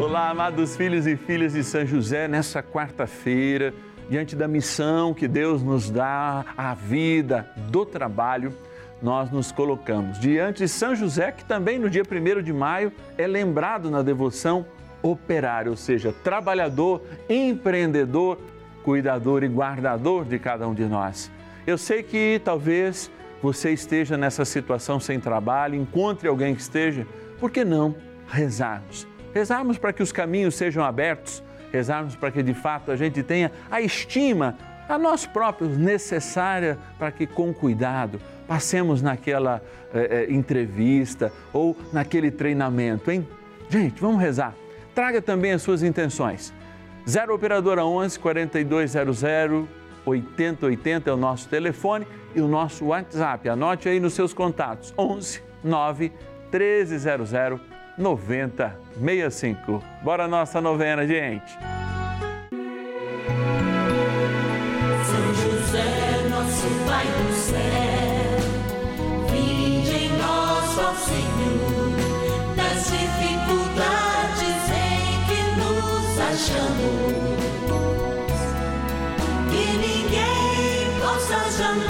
Olá, amados filhos e filhas de São José, nessa quarta-feira, diante da missão que Deus nos dá, a vida do trabalho, nós nos colocamos diante de São José, que também no dia 1 de maio é lembrado na devoção operário, ou seja, trabalhador, empreendedor, cuidador e guardador de cada um de nós. Eu sei que talvez você esteja nessa situação sem trabalho, encontre alguém que esteja, por que não rezarmos? Rezarmos para que os caminhos sejam abertos, rezarmos para que de fato a gente tenha a estima a nós próprios necessária para que com cuidado passemos naquela eh, eh, entrevista ou naquele treinamento, hein? Gente, vamos rezar. Traga também as suas intenções. 0 Operadora 11 4200 8080 é o nosso telefone e o nosso WhatsApp. Anote aí nos seus contatos: 11 9 1300 9065. Bora nossa novena, gente. São José, nosso Pai do céu, vinde em nós, ó Senhor, das dificuldades em que nos achamos. Que ninguém possa jamais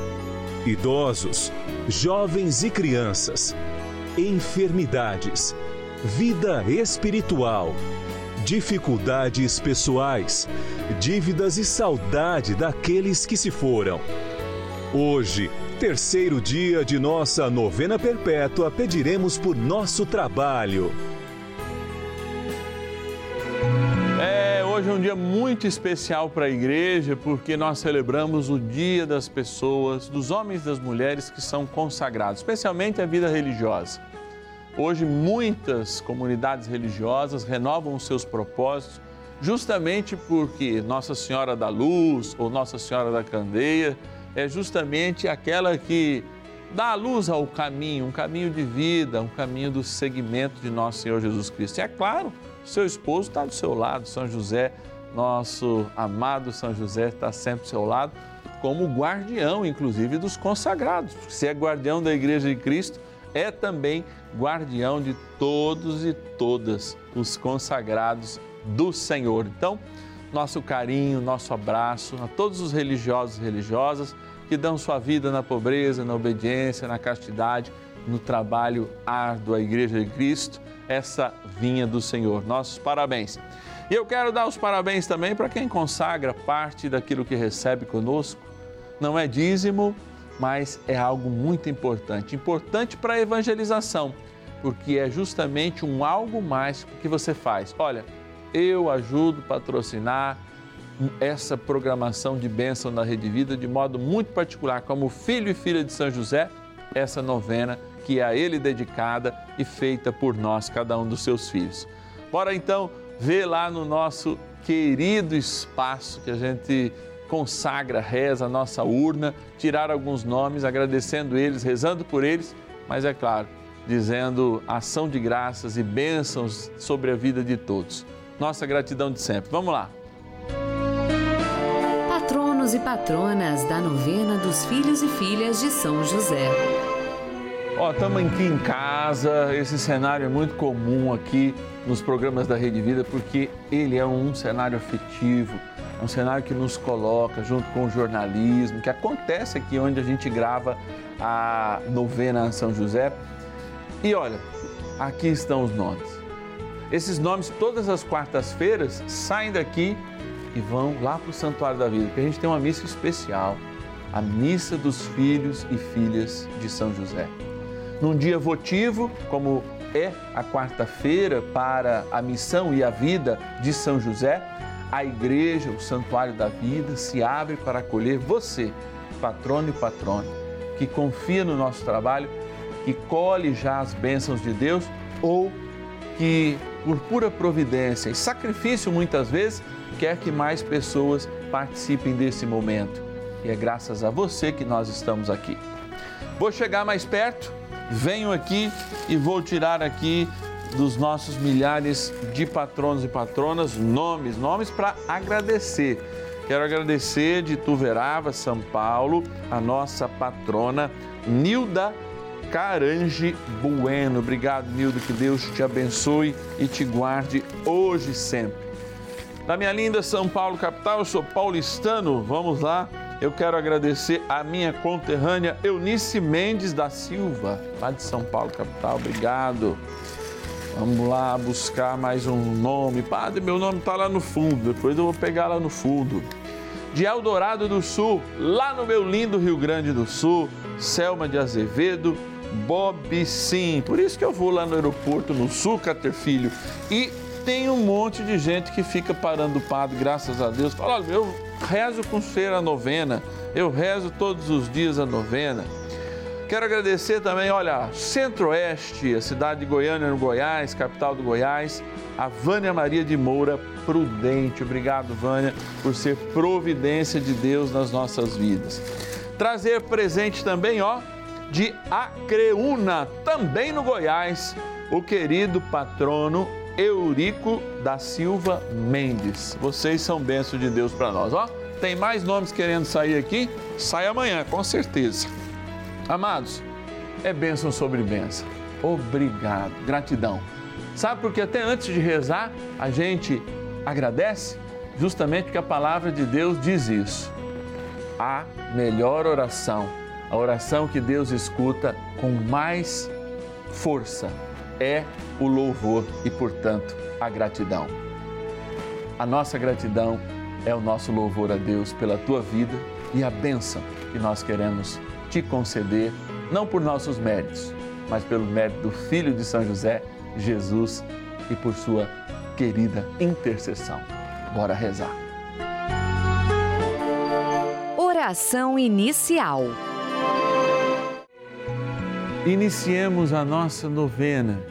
idosos, jovens e crianças, enfermidades, vida espiritual, dificuldades pessoais, dívidas e saudade daqueles que se foram. Hoje, terceiro dia de nossa novena perpétua, pediremos por nosso trabalho. Hoje é um dia muito especial para a igreja porque nós celebramos o Dia das Pessoas, dos homens e das mulheres que são consagrados, especialmente a vida religiosa. Hoje, muitas comunidades religiosas renovam os seus propósitos justamente porque Nossa Senhora da Luz ou Nossa Senhora da Candeia é justamente aquela que dá a luz ao caminho, um caminho de vida, um caminho do seguimento de nosso Senhor Jesus Cristo. E é claro, seu esposo está do seu lado, São José, nosso amado São José, está sempre do seu lado, como guardião, inclusive, dos consagrados. Porque se é guardião da Igreja de Cristo, é também guardião de todos e todas os consagrados do Senhor. Então, nosso carinho, nosso abraço a todos os religiosos e religiosas que dão sua vida na pobreza, na obediência, na castidade, no trabalho árduo à Igreja de Cristo, essa vinha do Senhor. Nossos parabéns. E eu quero dar os parabéns também para quem consagra parte daquilo que recebe conosco. Não é dízimo, mas é algo muito importante importante para a evangelização, porque é justamente um algo mais que você faz. Olha, eu ajudo a patrocinar essa programação de bênção na Rede Vida de modo muito particular, como filho e filha de São José, essa novena que é a ele dedicada e feita por nós, cada um dos seus filhos. Bora então ver lá no nosso querido espaço que a gente consagra, reza a nossa urna, tirar alguns nomes, agradecendo eles, rezando por eles, mas é claro, dizendo ação de graças e bênçãos sobre a vida de todos. Nossa gratidão de sempre. Vamos lá. Patronos e patronas da novena dos filhos e filhas de São José. Ó, estamos aqui em casa, esse cenário é muito comum aqui nos programas da Rede Vida, porque ele é um cenário afetivo, é um cenário que nos coloca junto com o jornalismo, que acontece aqui onde a gente grava a novena São José. E olha, aqui estão os nomes. Esses nomes, todas as quartas-feiras, saem daqui e vão lá para o Santuário da Vida, porque a gente tem uma missa especial, a Missa dos Filhos e Filhas de São José. Num dia votivo, como é a quarta-feira para a missão e a vida de São José, a igreja, o Santuário da Vida, se abre para acolher você, patrono e patrona, que confia no nosso trabalho, que colhe já as bênçãos de Deus ou que, por pura providência e sacrifício muitas vezes, quer que mais pessoas participem desse momento. E é graças a você que nós estamos aqui. Vou chegar mais perto, venho aqui e vou tirar aqui dos nossos milhares de patronos e patronas nomes, nomes para agradecer. Quero agradecer de Tuverava, São Paulo, a nossa patrona Nilda Carange Bueno. Obrigado, Nilda, que Deus te abençoe e te guarde hoje e sempre. Da minha linda São Paulo, capital, eu sou paulistano. Vamos lá. Eu quero agradecer a minha conterrânea Eunice Mendes da Silva, lá de São Paulo, capital. Obrigado. Vamos lá buscar mais um nome. Padre, meu nome está lá no fundo, depois eu vou pegar lá no fundo. De Eldorado do Sul, lá no meu lindo Rio Grande do Sul, Selma de Azevedo, Bob Sim. Por isso que eu vou lá no aeroporto, no Sul, Cater Filho. E tem um monte de gente que fica parando o padre, graças a Deus. Fala, olha, eu rezo com feira a novena, eu rezo todos os dias a novena. Quero agradecer também, olha, Centro-Oeste, a cidade de Goiânia, no Goiás, capital do Goiás, a Vânia Maria de Moura Prudente. Obrigado, Vânia, por ser providência de Deus nas nossas vidas. Trazer presente também, ó, de Acreúna, também no Goiás, o querido patrono Eurico da Silva Mendes. Vocês são bênçãos de Deus para nós, ó. Tem mais nomes querendo sair aqui? Sai amanhã, com certeza. Amados, é bênção sobre bênção. Obrigado, gratidão. Sabe por que até antes de rezar a gente agradece? Justamente porque a palavra de Deus diz isso. A melhor oração, a oração que Deus escuta com mais força, é o louvor e, portanto, a gratidão. A nossa gratidão é o nosso louvor a Deus pela tua vida e a bênção que nós queremos te conceder, não por nossos méritos, mas pelo mérito do Filho de São José, Jesus, e por sua querida intercessão. Bora rezar. Oração inicial. Iniciemos a nossa novena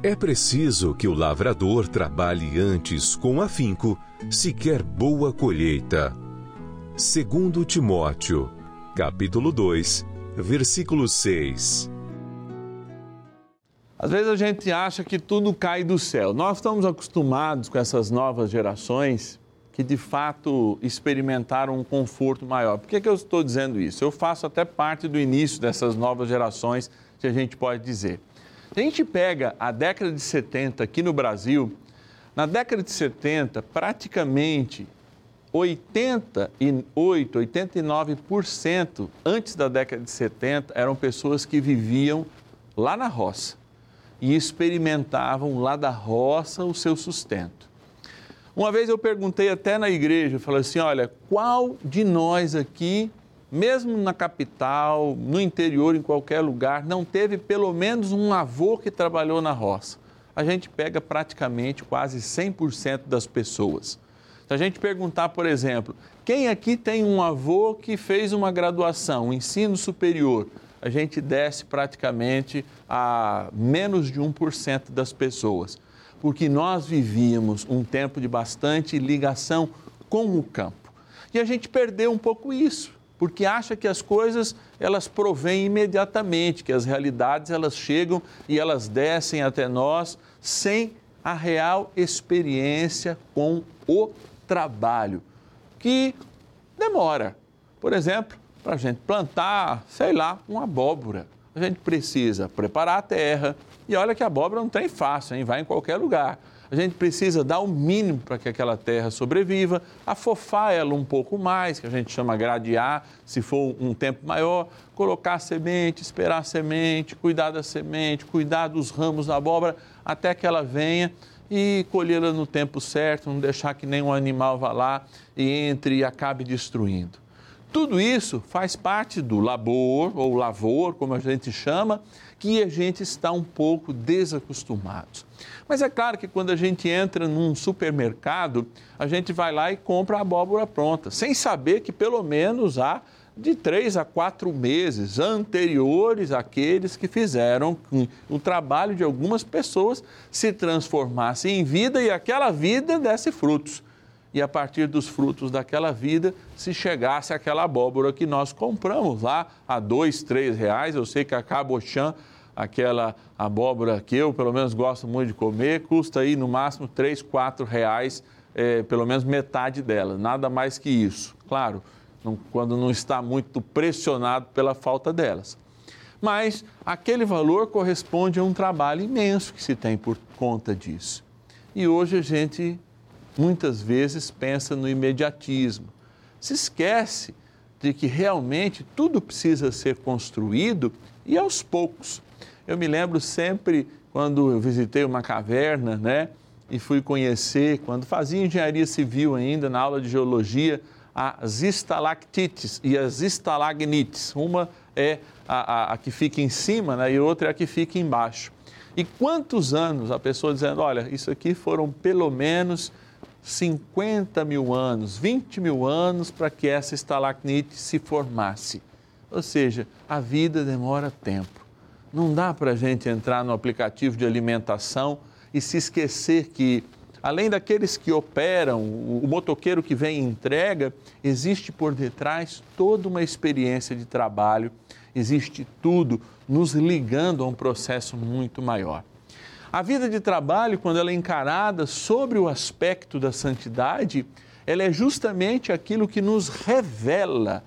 É preciso que o lavrador trabalhe antes com afinco, se quer boa colheita. Segundo Timóteo, capítulo 2, versículo 6. Às vezes a gente acha que tudo cai do céu. Nós estamos acostumados com essas novas gerações que de fato experimentaram um conforto maior. Por que, que eu estou dizendo isso? Eu faço até parte do início dessas novas gerações, que a gente pode dizer. Se a gente pega a década de 70 aqui no Brasil, na década de 70, praticamente 88, 89% antes da década de 70 eram pessoas que viviam lá na roça e experimentavam lá da roça o seu sustento. Uma vez eu perguntei até na igreja, eu falei assim, olha, qual de nós aqui, mesmo na capital, no interior, em qualquer lugar, não teve pelo menos um avô que trabalhou na roça? A gente pega praticamente quase 100% das pessoas. Se a gente perguntar, por exemplo, quem aqui tem um avô que fez uma graduação, um ensino superior, a gente desce praticamente a menos de 1% das pessoas, porque nós vivíamos um tempo de bastante ligação com o campo. E a gente perdeu um pouco isso, porque acha que as coisas elas provêm imediatamente, que as realidades elas chegam e elas descem até nós sem a real experiência com o trabalho, que demora. Por exemplo, para a gente plantar, sei lá, uma abóbora. A gente precisa preparar a terra. E olha que a abóbora não tem fácil, hein? vai em qualquer lugar. A gente precisa dar o mínimo para que aquela terra sobreviva, afofar ela um pouco mais, que a gente chama gradear, se for um tempo maior, colocar a semente, esperar a semente, cuidar da semente, cuidar dos ramos da abóbora até que ela venha e colhê-la no tempo certo, não deixar que nenhum animal vá lá e entre e acabe destruindo. Tudo isso faz parte do labor ou lavor, como a gente chama, que a gente está um pouco desacostumado. Mas é claro que quando a gente entra num supermercado, a gente vai lá e compra a abóbora pronta, sem saber que pelo menos há de três a quatro meses anteriores àqueles que fizeram que o trabalho de algumas pessoas se transformasse em vida e aquela vida desse frutos e a partir dos frutos daquela vida se chegasse aquela abóbora que nós compramos lá a dois, três reais. Eu sei que a cabochã, aquela abóbora que eu pelo menos gosto muito de comer, custa aí no máximo três, quatro reais, é, pelo menos metade dela, nada mais que isso. Claro, não, quando não está muito pressionado pela falta delas. Mas aquele valor corresponde a um trabalho imenso que se tem por conta disso. E hoje a gente muitas vezes pensa no imediatismo. Se esquece de que realmente tudo precisa ser construído e aos poucos. Eu me lembro sempre quando eu visitei uma caverna, né? E fui conhecer, quando fazia engenharia civil ainda, na aula de geologia, as estalactites e as estalagnites. Uma é a, a, a que fica em cima né? e outra é a que fica embaixo. E quantos anos a pessoa dizendo, olha, isso aqui foram pelo menos 50 mil anos, 20 mil anos para que essa estalactite se formasse. Ou seja, a vida demora tempo. Não dá para a gente entrar no aplicativo de alimentação e se esquecer que, além daqueles que operam, o motoqueiro que vem e entrega, existe por detrás toda uma experiência de trabalho, existe tudo nos ligando a um processo muito maior. A vida de trabalho, quando ela é encarada sobre o aspecto da santidade, ela é justamente aquilo que nos revela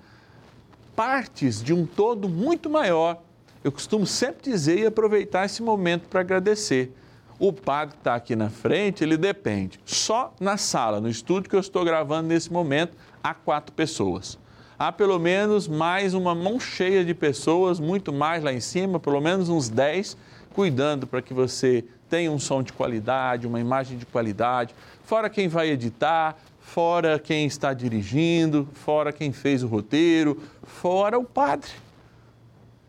partes de um todo muito maior. Eu costumo sempre dizer e aproveitar esse momento para agradecer. O padre que está aqui na frente, ele depende. Só na sala, no estúdio que eu estou gravando nesse momento, há quatro pessoas. Há pelo menos mais uma mão cheia de pessoas, muito mais lá em cima, pelo menos uns dez cuidando para que você tenha um som de qualidade, uma imagem de qualidade, fora quem vai editar, fora quem está dirigindo, fora quem fez o roteiro, fora o padre.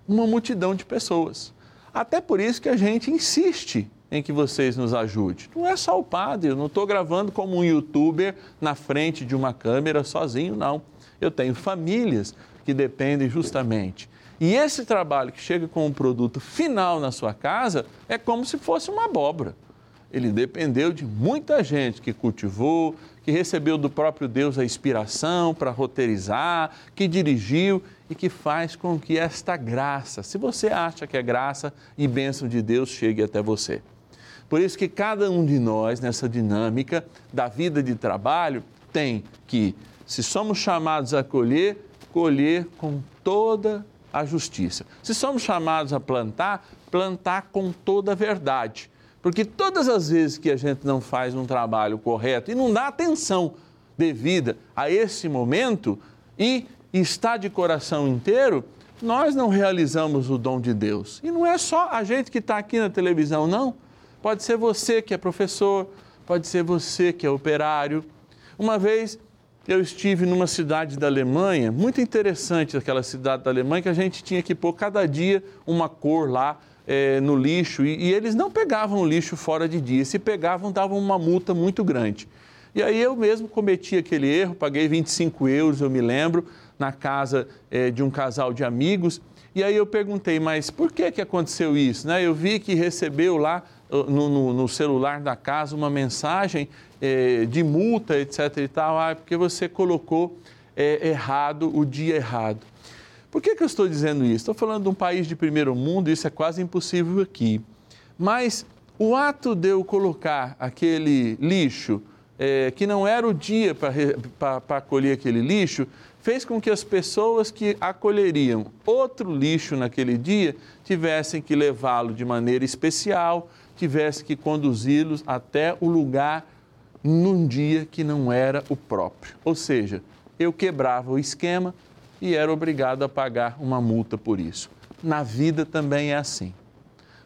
Uma multidão de pessoas. Até por isso que a gente insiste em que vocês nos ajudem. Não é só o padre, eu não estou gravando como um youtuber na frente de uma câmera sozinho, não. Eu tenho famílias que dependem justamente. E esse trabalho que chega com um produto final na sua casa é como se fosse uma abóbora. Ele dependeu de muita gente que cultivou, que recebeu do próprio Deus a inspiração para roteirizar, que dirigiu e que faz com que esta graça, se você acha que é graça e bênção de Deus, chegue até você. Por isso que cada um de nós, nessa dinâmica da vida de trabalho, tem que, se somos chamados a colher, colher com toda a justiça. Se somos chamados a plantar, plantar com toda a verdade. Porque todas as vezes que a gente não faz um trabalho correto e não dá atenção devida a esse momento e está de coração inteiro, nós não realizamos o dom de Deus. E não é só a gente que está aqui na televisão, não. Pode ser você que é professor, pode ser você que é operário. Uma vez eu estive numa cidade da Alemanha, muito interessante aquela cidade da Alemanha, que a gente tinha que pôr cada dia uma cor lá é, no lixo e, e, eles não pegavam o lixo fora de dia. Se pegavam, davam uma multa muito grande. E aí eu mesmo cometi aquele erro, paguei 25 euros, eu me lembro, na casa é, de um casal de amigos. E aí eu perguntei, mas por que, que aconteceu isso? Né? Eu vi que recebeu lá no, no, no celular da casa uma mensagem é, de multa, etc. e tal, ah, porque você colocou é, errado o dia errado. Por que, que eu estou dizendo isso? Estou falando de um país de primeiro mundo, isso é quase impossível aqui. Mas o ato de eu colocar aquele lixo, é, que não era o dia para colher aquele lixo, fez com que as pessoas que acolheriam outro lixo naquele dia tivessem que levá-lo de maneira especial, tivesse que conduzi-los até o lugar num dia que não era o próprio. Ou seja, eu quebrava o esquema e era obrigado a pagar uma multa por isso. Na vida também é assim.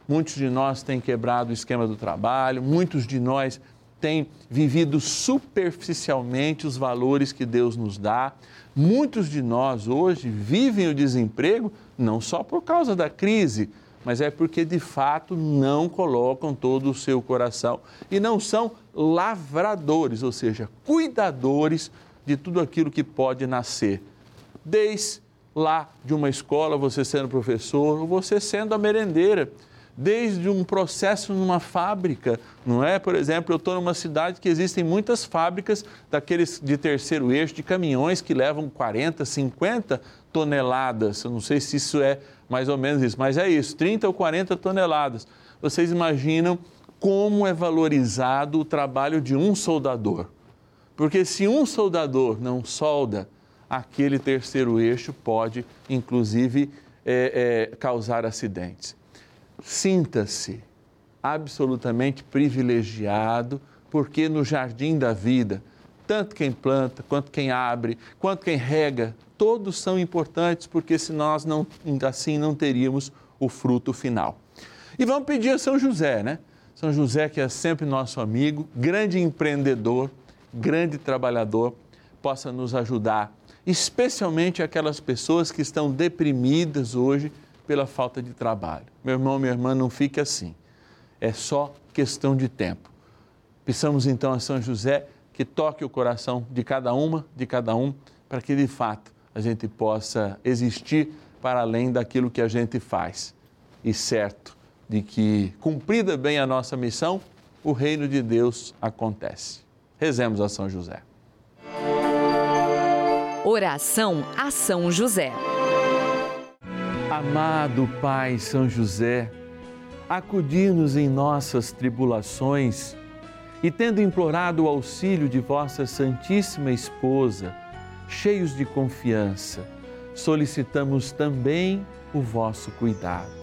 Muitos de nós têm quebrado o esquema do trabalho, muitos de nós têm vivido superficialmente os valores que Deus nos dá. Muitos de nós hoje vivem o desemprego não só por causa da crise, mas é porque de fato não colocam todo o seu coração e não são lavradores, ou seja, cuidadores de tudo aquilo que pode nascer. Desde lá de uma escola, você sendo professor, ou você sendo a merendeira, desde um processo numa fábrica, não é? Por exemplo, eu estou numa cidade que existem muitas fábricas daqueles de terceiro eixo, de caminhões que levam 40, 50 toneladas. Eu não sei se isso é mais ou menos isso, mas é isso, 30 ou 40 toneladas. Vocês imaginam como é valorizado o trabalho de um soldador? Porque se um soldador não solda, aquele terceiro eixo pode, inclusive, é, é, causar acidentes. Sinta-se absolutamente privilegiado, porque no jardim da vida, tanto quem planta, quanto quem abre, quanto quem rega, todos são importantes, porque se nós não, assim não teríamos o fruto final. E vamos pedir a São José, né? São José, que é sempre nosso amigo, grande empreendedor, grande trabalhador, possa nos ajudar, especialmente aquelas pessoas que estão deprimidas hoje pela falta de trabalho. Meu irmão, minha irmã, não fique assim. É só questão de tempo. Peçamos então a São José que toque o coração de cada uma, de cada um, para que de fato a gente possa existir para além daquilo que a gente faz. E certo de que, cumprida bem a nossa missão, o reino de Deus acontece. Rezemos a São José. Oração a São José. Amado Pai São José, acudir-nos em nossas tribulações e, tendo implorado o auxílio de vossa Santíssima Esposa, cheios de confiança, solicitamos também o vosso cuidado.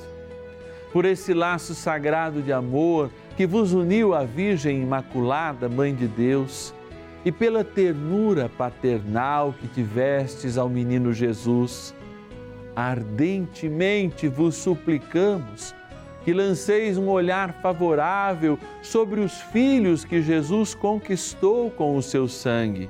Por esse laço sagrado de amor que vos uniu à Virgem Imaculada, Mãe de Deus, e pela ternura paternal que tivestes ao menino Jesus, ardentemente vos suplicamos que lanceis um olhar favorável sobre os filhos que Jesus conquistou com o seu sangue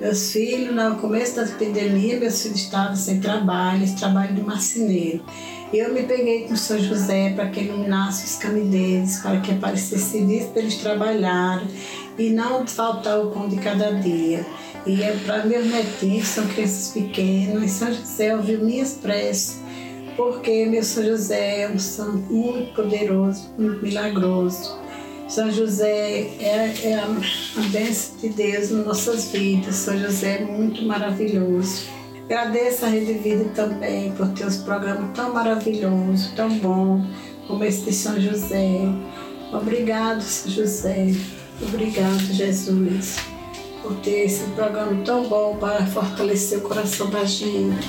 Meus filhos, no começo da pandemia, meus filhos estavam sem trabalho, trabalho de marceneiro. Eu me peguei com São José para que iluminasse os caminhos deles, para que aparecesse serviço para eles trabalharem e não faltar o pão de cada dia. E é para meus netinhos, são crianças pequenas, e São José ouviu minhas preces, porque meu São José é um santo muito poderoso, muito milagroso. São José é, é a, a bênção de Deus nas nossas vidas. São José é muito maravilhoso. Agradeço a Rede Vida também por ter os programas tão maravilhosos, tão bom, como esse de São José. Obrigado, São José. Obrigado, Jesus, por ter esse programa tão bom para fortalecer o coração da gente.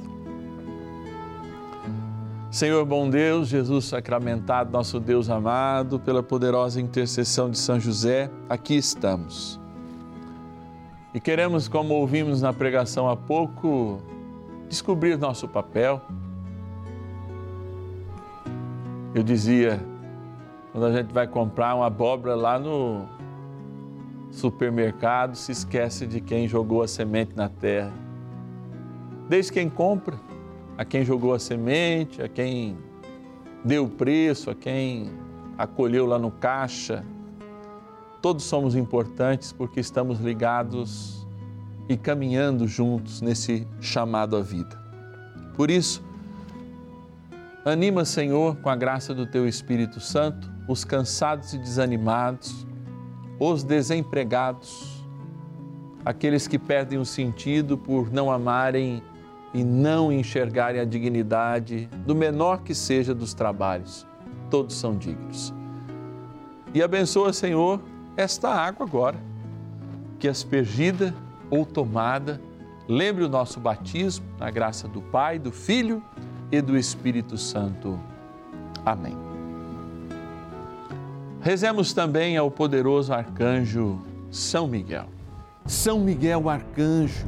Senhor bom Deus, Jesus sacramentado, nosso Deus amado, pela poderosa intercessão de São José, aqui estamos. E queremos, como ouvimos na pregação há pouco, descobrir nosso papel. Eu dizia, quando a gente vai comprar uma abóbora lá no supermercado, se esquece de quem jogou a semente na terra. Desde quem compra, a quem jogou a semente, a quem deu o preço, a quem acolheu lá no caixa. Todos somos importantes porque estamos ligados e caminhando juntos nesse chamado à vida. Por isso, anima, Senhor, com a graça do Teu Espírito Santo, os cansados e desanimados, os desempregados, aqueles que perdem o sentido por não amarem e não enxergarem a dignidade do menor que seja dos trabalhos. Todos são dignos. E abençoa, Senhor, esta água agora, que aspergida ou tomada, lembre o nosso batismo na graça do Pai, do Filho e do Espírito Santo. Amém. Rezemos também ao poderoso arcanjo São Miguel. São Miguel, arcanjo,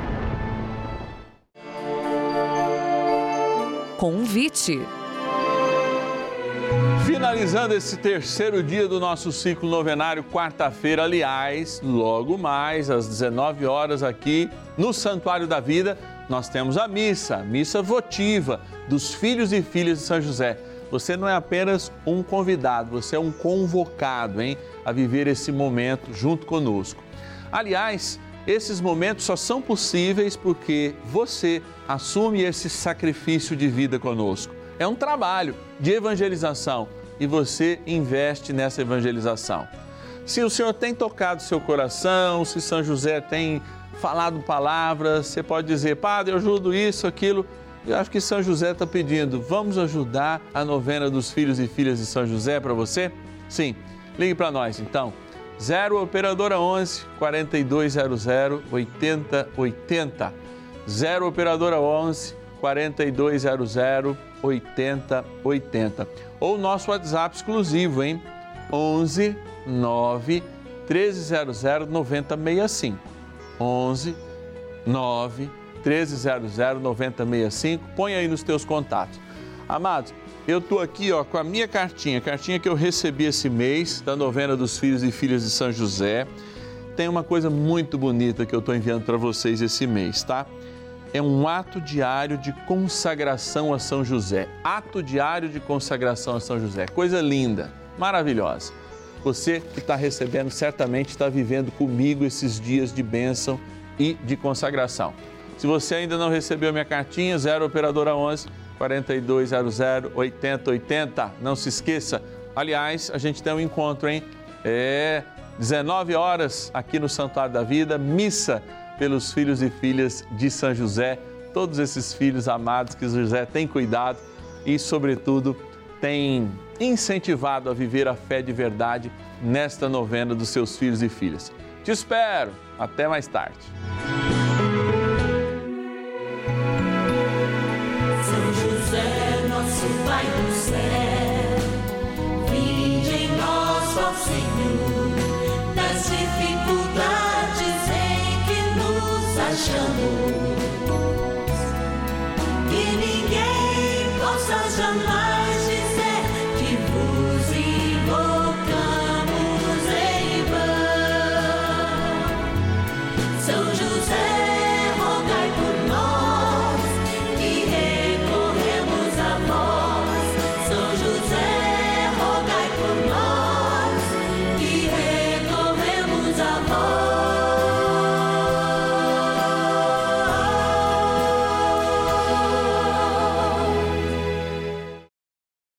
Convite. Finalizando esse terceiro dia do nosso ciclo novenário, quarta-feira, aliás, logo mais às 19 horas aqui no Santuário da Vida, nós temos a missa, a missa votiva dos filhos e filhas de São José. Você não é apenas um convidado, você é um convocado, hein, a viver esse momento junto conosco. Aliás, esses momentos só são possíveis porque você assume esse sacrifício de vida conosco. É um trabalho de evangelização e você investe nessa evangelização. Se o Senhor tem tocado seu coração, se São José tem falado palavras, você pode dizer, Padre, eu ajudo isso, aquilo. Eu acho que São José está pedindo, vamos ajudar a novena dos filhos e filhas de São José para você? Sim, ligue para nós então. 0 Operadora 11 4200 8080. 0 Operadora 11 4200 8080. Ou nosso WhatsApp exclusivo, hein? 11 9 1300 9065. 11 9 1300 9065. Põe aí nos teus contatos. Amados, eu estou aqui ó, com a minha cartinha, cartinha que eu recebi esse mês da novena dos filhos e filhas de São José. Tem uma coisa muito bonita que eu estou enviando para vocês esse mês, tá? É um ato diário de consagração a São José. Ato diário de consagração a São José. Coisa linda, maravilhosa. Você que está recebendo certamente está vivendo comigo esses dias de bênção e de consagração. Se você ainda não recebeu minha cartinha, 0 Operadora 11 4200 8080. Não se esqueça. Aliás, a gente tem um encontro, hein? É 19 horas aqui no Santuário da Vida, missa pelos filhos e filhas de São José, todos esses filhos amados que José tem cuidado e, sobretudo, tem incentivado a viver a fé de verdade nesta novena dos seus filhos e filhas. Te espero. Até mais tarde.